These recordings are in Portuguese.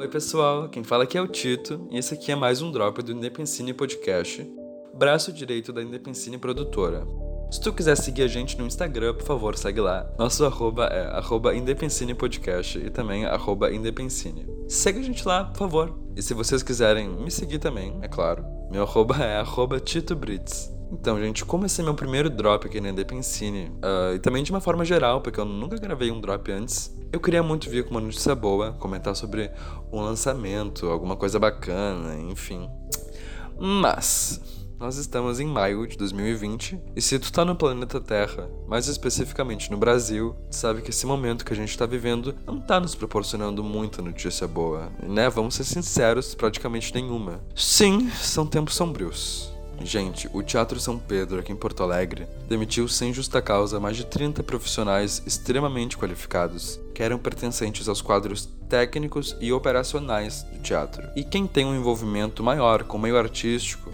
Oi, pessoal, quem fala aqui é o Tito e esse aqui é mais um drop do Indepensine Podcast, braço direito da Indepensine Produtora. Se tu quiser seguir a gente no Instagram, por favor, segue lá. Nosso arroba é arroba Indepensine Podcast e também arroba Indepensine. Segue a gente lá, por favor. E se vocês quiserem me seguir também, é claro, meu arroba é arroba Tito Brits. Então, gente, como esse é meu primeiro drop aqui na Indepensine, uh, e também de uma forma geral, porque eu nunca gravei um drop antes, eu queria muito vir com uma notícia boa, comentar sobre um lançamento, alguma coisa bacana, enfim. Mas, nós estamos em maio de 2020, e se tu tá no planeta Terra, mais especificamente no Brasil, sabe que esse momento que a gente tá vivendo não tá nos proporcionando muita notícia boa, né? Vamos ser sinceros, praticamente nenhuma. Sim, são tempos sombrios. Gente, o Teatro São Pedro, aqui em Porto Alegre, demitiu sem justa causa mais de 30 profissionais extremamente qualificados, que eram pertencentes aos quadros técnicos e operacionais do teatro. E quem tem um envolvimento maior com o meio artístico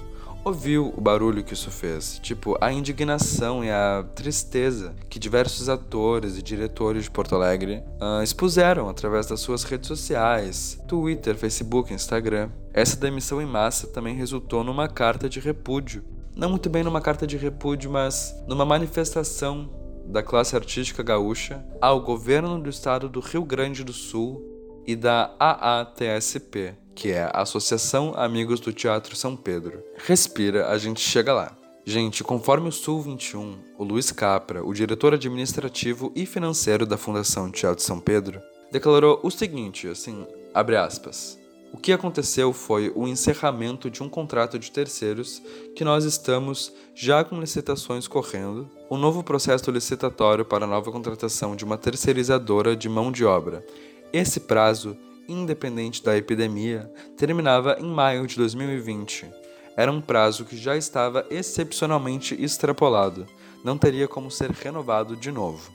ouviu o barulho que isso fez, tipo a indignação e a tristeza que diversos atores e diretores de Porto Alegre uh, expuseram através das suas redes sociais, Twitter, Facebook, Instagram. Essa demissão em massa também resultou numa carta de repúdio. Não muito bem numa carta de repúdio, mas numa manifestação da classe artística gaúcha ao governo do estado do Rio Grande do Sul e da AATSP, que é a Associação Amigos do Teatro São Pedro. Respira, a gente chega lá. Gente, conforme o Sul 21, o Luiz Capra, o diretor administrativo e financeiro da Fundação Teatro São Pedro, declarou o seguinte, assim, abre aspas. O que aconteceu foi o encerramento de um contrato de terceiros que nós estamos já com licitações correndo, um novo processo licitatório para a nova contratação de uma terceirizadora de mão de obra. Esse prazo independente da epidemia, terminava em maio de 2020. Era um prazo que já estava excepcionalmente extrapolado, não teria como ser renovado de novo.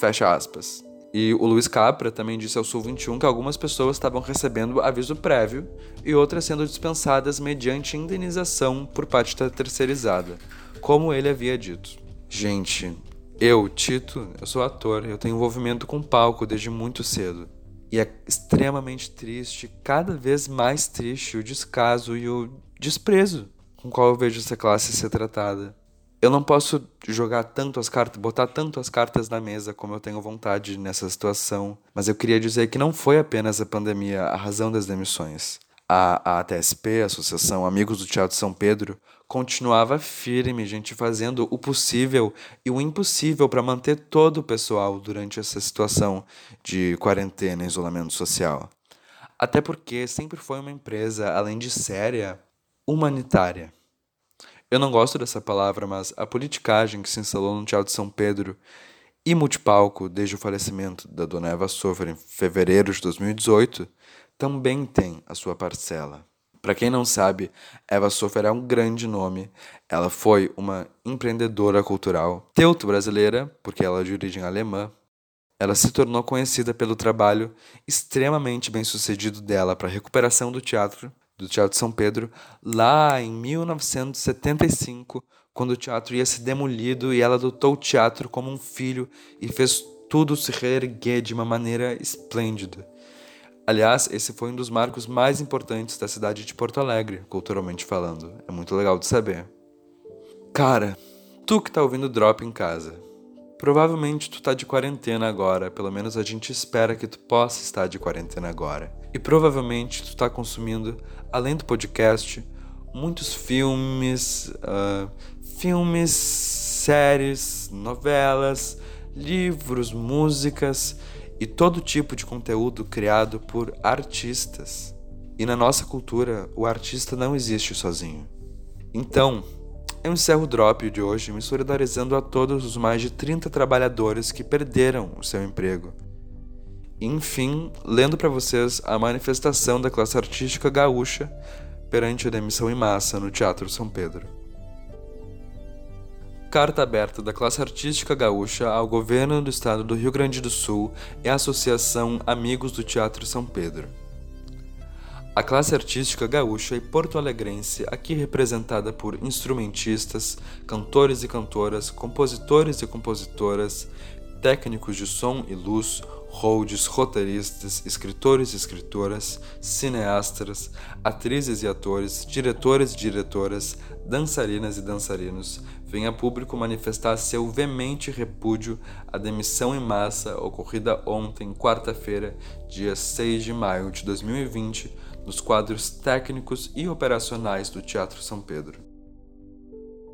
Fecha aspas. E o Luiz Capra também disse ao Sul 21 que algumas pessoas estavam recebendo aviso prévio e outras sendo dispensadas mediante indenização por parte da terceirizada, como ele havia dito. Gente, eu, Tito, eu sou ator, eu tenho envolvimento com palco desde muito cedo. E é extremamente triste, cada vez mais triste, o descaso e o desprezo com qual eu vejo essa classe ser tratada. Eu não posso jogar tanto as cartas, botar tanto as cartas na mesa como eu tenho vontade nessa situação, mas eu queria dizer que não foi apenas a pandemia a razão das demissões. A, a ATSP, a Associação Amigos do Teatro São Pedro, continuava firme, gente, fazendo o possível e o impossível para manter todo o pessoal durante essa situação de quarentena e isolamento social. Até porque sempre foi uma empresa, além de séria, humanitária. Eu não gosto dessa palavra, mas a politicagem que se instalou no Teatro de São Pedro e multipalco desde o falecimento da dona Eva Sofer em fevereiro de 2018 também tem a sua parcela. Para quem não sabe, Eva Sofer é um grande nome. Ela foi uma empreendedora cultural, teuto brasileira, porque ela é de origem alemã. Ela se tornou conhecida pelo trabalho extremamente bem-sucedido dela para a recuperação do teatro, do Teatro São Pedro, lá em 1975, quando o teatro ia ser demolido e ela adotou o teatro como um filho e fez tudo se reerguer de uma maneira esplêndida. Aliás, esse foi um dos marcos mais importantes da cidade de Porto Alegre, culturalmente falando. É muito legal de saber. Cara, tu que tá ouvindo Drop em casa, provavelmente tu tá de quarentena agora, pelo menos a gente espera que tu possa estar de quarentena agora. E provavelmente tu tá consumindo, além do podcast, muitos filmes, uh, filmes, séries, novelas, livros, músicas e todo tipo de conteúdo criado por artistas. E na nossa cultura, o artista não existe sozinho. Então, eu encerro o drop de hoje me solidarizando a todos os mais de 30 trabalhadores que perderam o seu emprego. Enfim, lendo para vocês a manifestação da classe artística gaúcha perante a demissão em massa no Teatro São Pedro. Carta aberta da classe artística gaúcha ao governo do estado do Rio Grande do Sul e à Associação Amigos do Teatro São Pedro. A classe artística gaúcha e porto-alegrense, aqui representada por instrumentistas, cantores e cantoras, compositores e compositoras, técnicos de som e luz, holds, roteiristas, escritores e escritoras, cineastas, atrizes e atores, diretores e diretoras, dançarinas e dançarinos, vem a público manifestar seu veemente repúdio à demissão em massa ocorrida ontem, quarta-feira, dia 6 de maio de 2020, nos quadros técnicos e operacionais do Teatro São Pedro.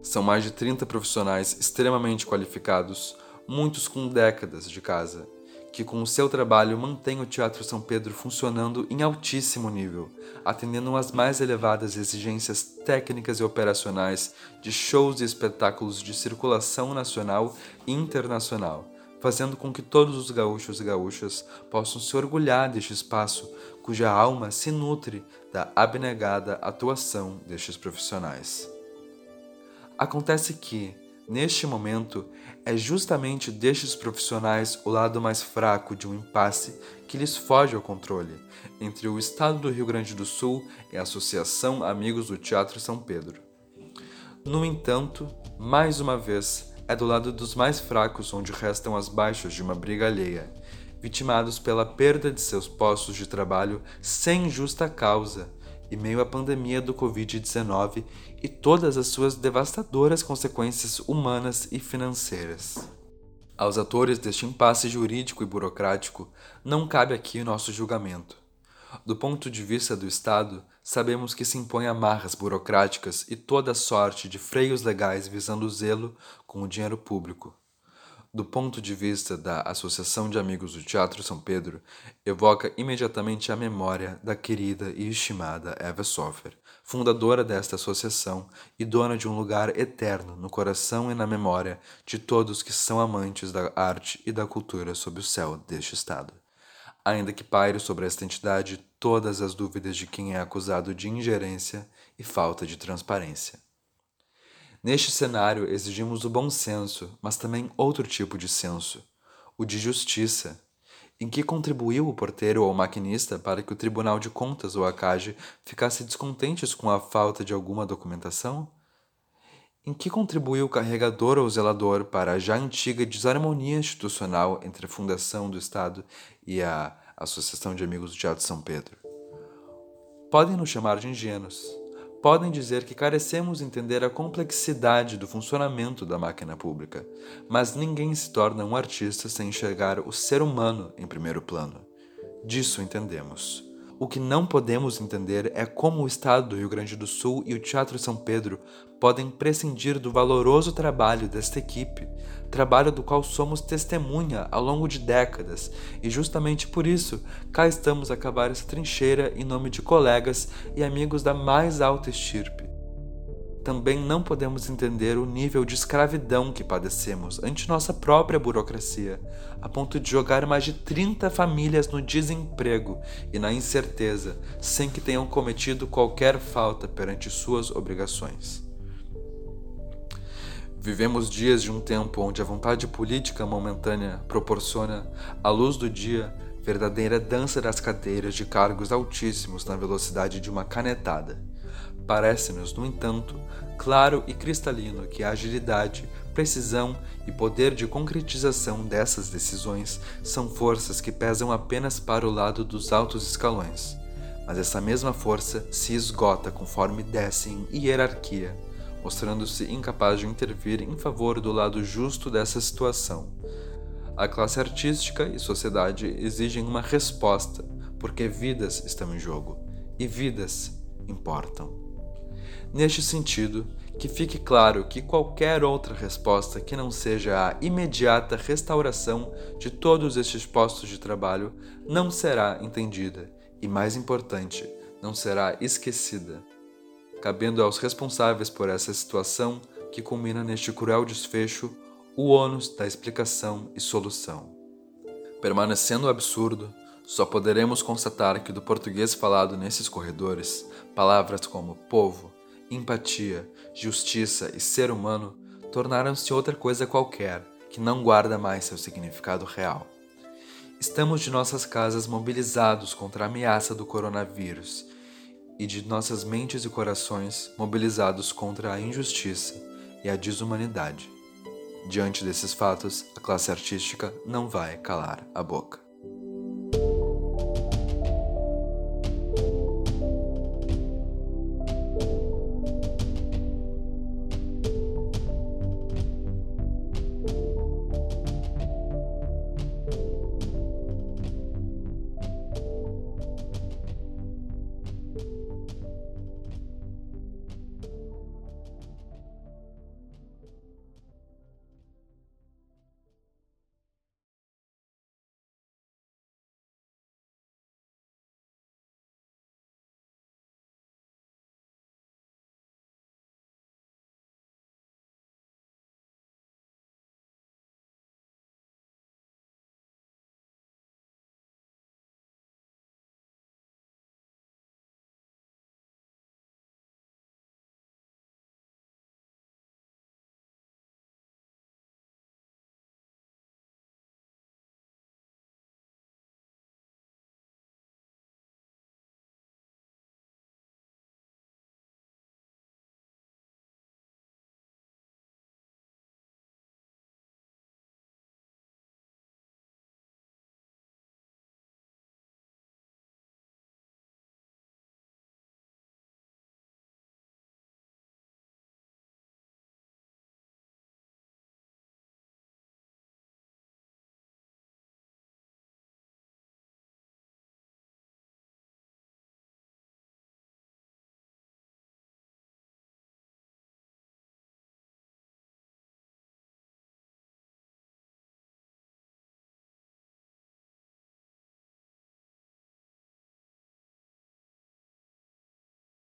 São mais de 30 profissionais extremamente qualificados, muitos com décadas de casa, que com o seu trabalho mantém o Teatro São Pedro funcionando em altíssimo nível, atendendo às mais elevadas exigências técnicas e operacionais de shows e espetáculos de circulação nacional e internacional, fazendo com que todos os gaúchos e gaúchas possam se orgulhar deste espaço cuja alma se nutre da abnegada atuação destes profissionais. Acontece que, neste momento, é justamente destes profissionais o lado mais fraco de um impasse que lhes foge ao controle entre o Estado do Rio Grande do Sul e a Associação Amigos do Teatro São Pedro. No entanto, mais uma vez, é do lado dos mais fracos onde restam as baixas de uma briga alheia, vitimados pela perda de seus postos de trabalho sem justa causa e meio à pandemia do Covid-19 e todas as suas devastadoras consequências humanas e financeiras. Aos atores deste impasse jurídico e burocrático, não cabe aqui o nosso julgamento. Do ponto de vista do Estado, sabemos que se impõe amarras burocráticas e toda sorte de freios legais visando o zelo com o dinheiro público do ponto de vista da Associação de Amigos do Teatro São Pedro, evoca imediatamente a memória da querida e estimada Eva Sofer, fundadora desta associação e dona de um lugar eterno no coração e na memória de todos que são amantes da arte e da cultura sob o céu deste Estado. Ainda que paire sobre esta entidade todas as dúvidas de quem é acusado de ingerência e falta de transparência. Neste cenário, exigimos o bom senso, mas também outro tipo de senso, o de justiça. Em que contribuiu o porteiro ou maquinista para que o Tribunal de Contas ou a CAGE ficasse descontentes com a falta de alguma documentação? Em que contribuiu o carregador ou zelador para a já antiga desarmonia institucional entre a Fundação do Estado e a Associação de Amigos do Teatro São Pedro? Podem nos chamar de ingênuos podem dizer que carecemos entender a complexidade do funcionamento da máquina pública, mas ninguém se torna um artista sem enxergar o ser humano em primeiro plano. Disso entendemos. O que não podemos entender é como o Estado do Rio Grande do Sul e o Teatro São Pedro podem prescindir do valoroso trabalho desta equipe, trabalho do qual somos testemunha ao longo de décadas, e justamente por isso cá estamos a cavar essa trincheira em nome de colegas e amigos da mais alta estirpe também não podemos entender o nível de escravidão que padecemos ante nossa própria burocracia, a ponto de jogar mais de 30 famílias no desemprego e na incerteza, sem que tenham cometido qualquer falta perante suas obrigações. Vivemos dias de um tempo onde a vontade política momentânea proporciona, à luz do dia, verdadeira dança das cadeiras de cargos altíssimos na velocidade de uma canetada Parece-nos, no entanto, claro e cristalino que a agilidade, precisão e poder de concretização dessas decisões são forças que pesam apenas para o lado dos altos escalões, mas essa mesma força se esgota conforme desce em hierarquia, mostrando-se incapaz de intervir em favor do lado justo dessa situação. A classe artística e sociedade exigem uma resposta, porque vidas estão em jogo, e vidas importam. Neste sentido, que fique claro que qualquer outra resposta que não seja a imediata restauração de todos estes postos de trabalho não será entendida e, mais importante, não será esquecida, cabendo aos responsáveis por essa situação que culmina neste cruel desfecho o ônus da explicação e solução. Permanecendo absurdo, só poderemos constatar que do português falado nesses corredores, palavras como povo, empatia, justiça e ser humano tornaram-se outra coisa qualquer que não guarda mais seu significado real. Estamos de nossas casas mobilizados contra a ameaça do coronavírus e de nossas mentes e corações mobilizados contra a injustiça e a desumanidade. Diante desses fatos, a classe artística não vai calar a boca.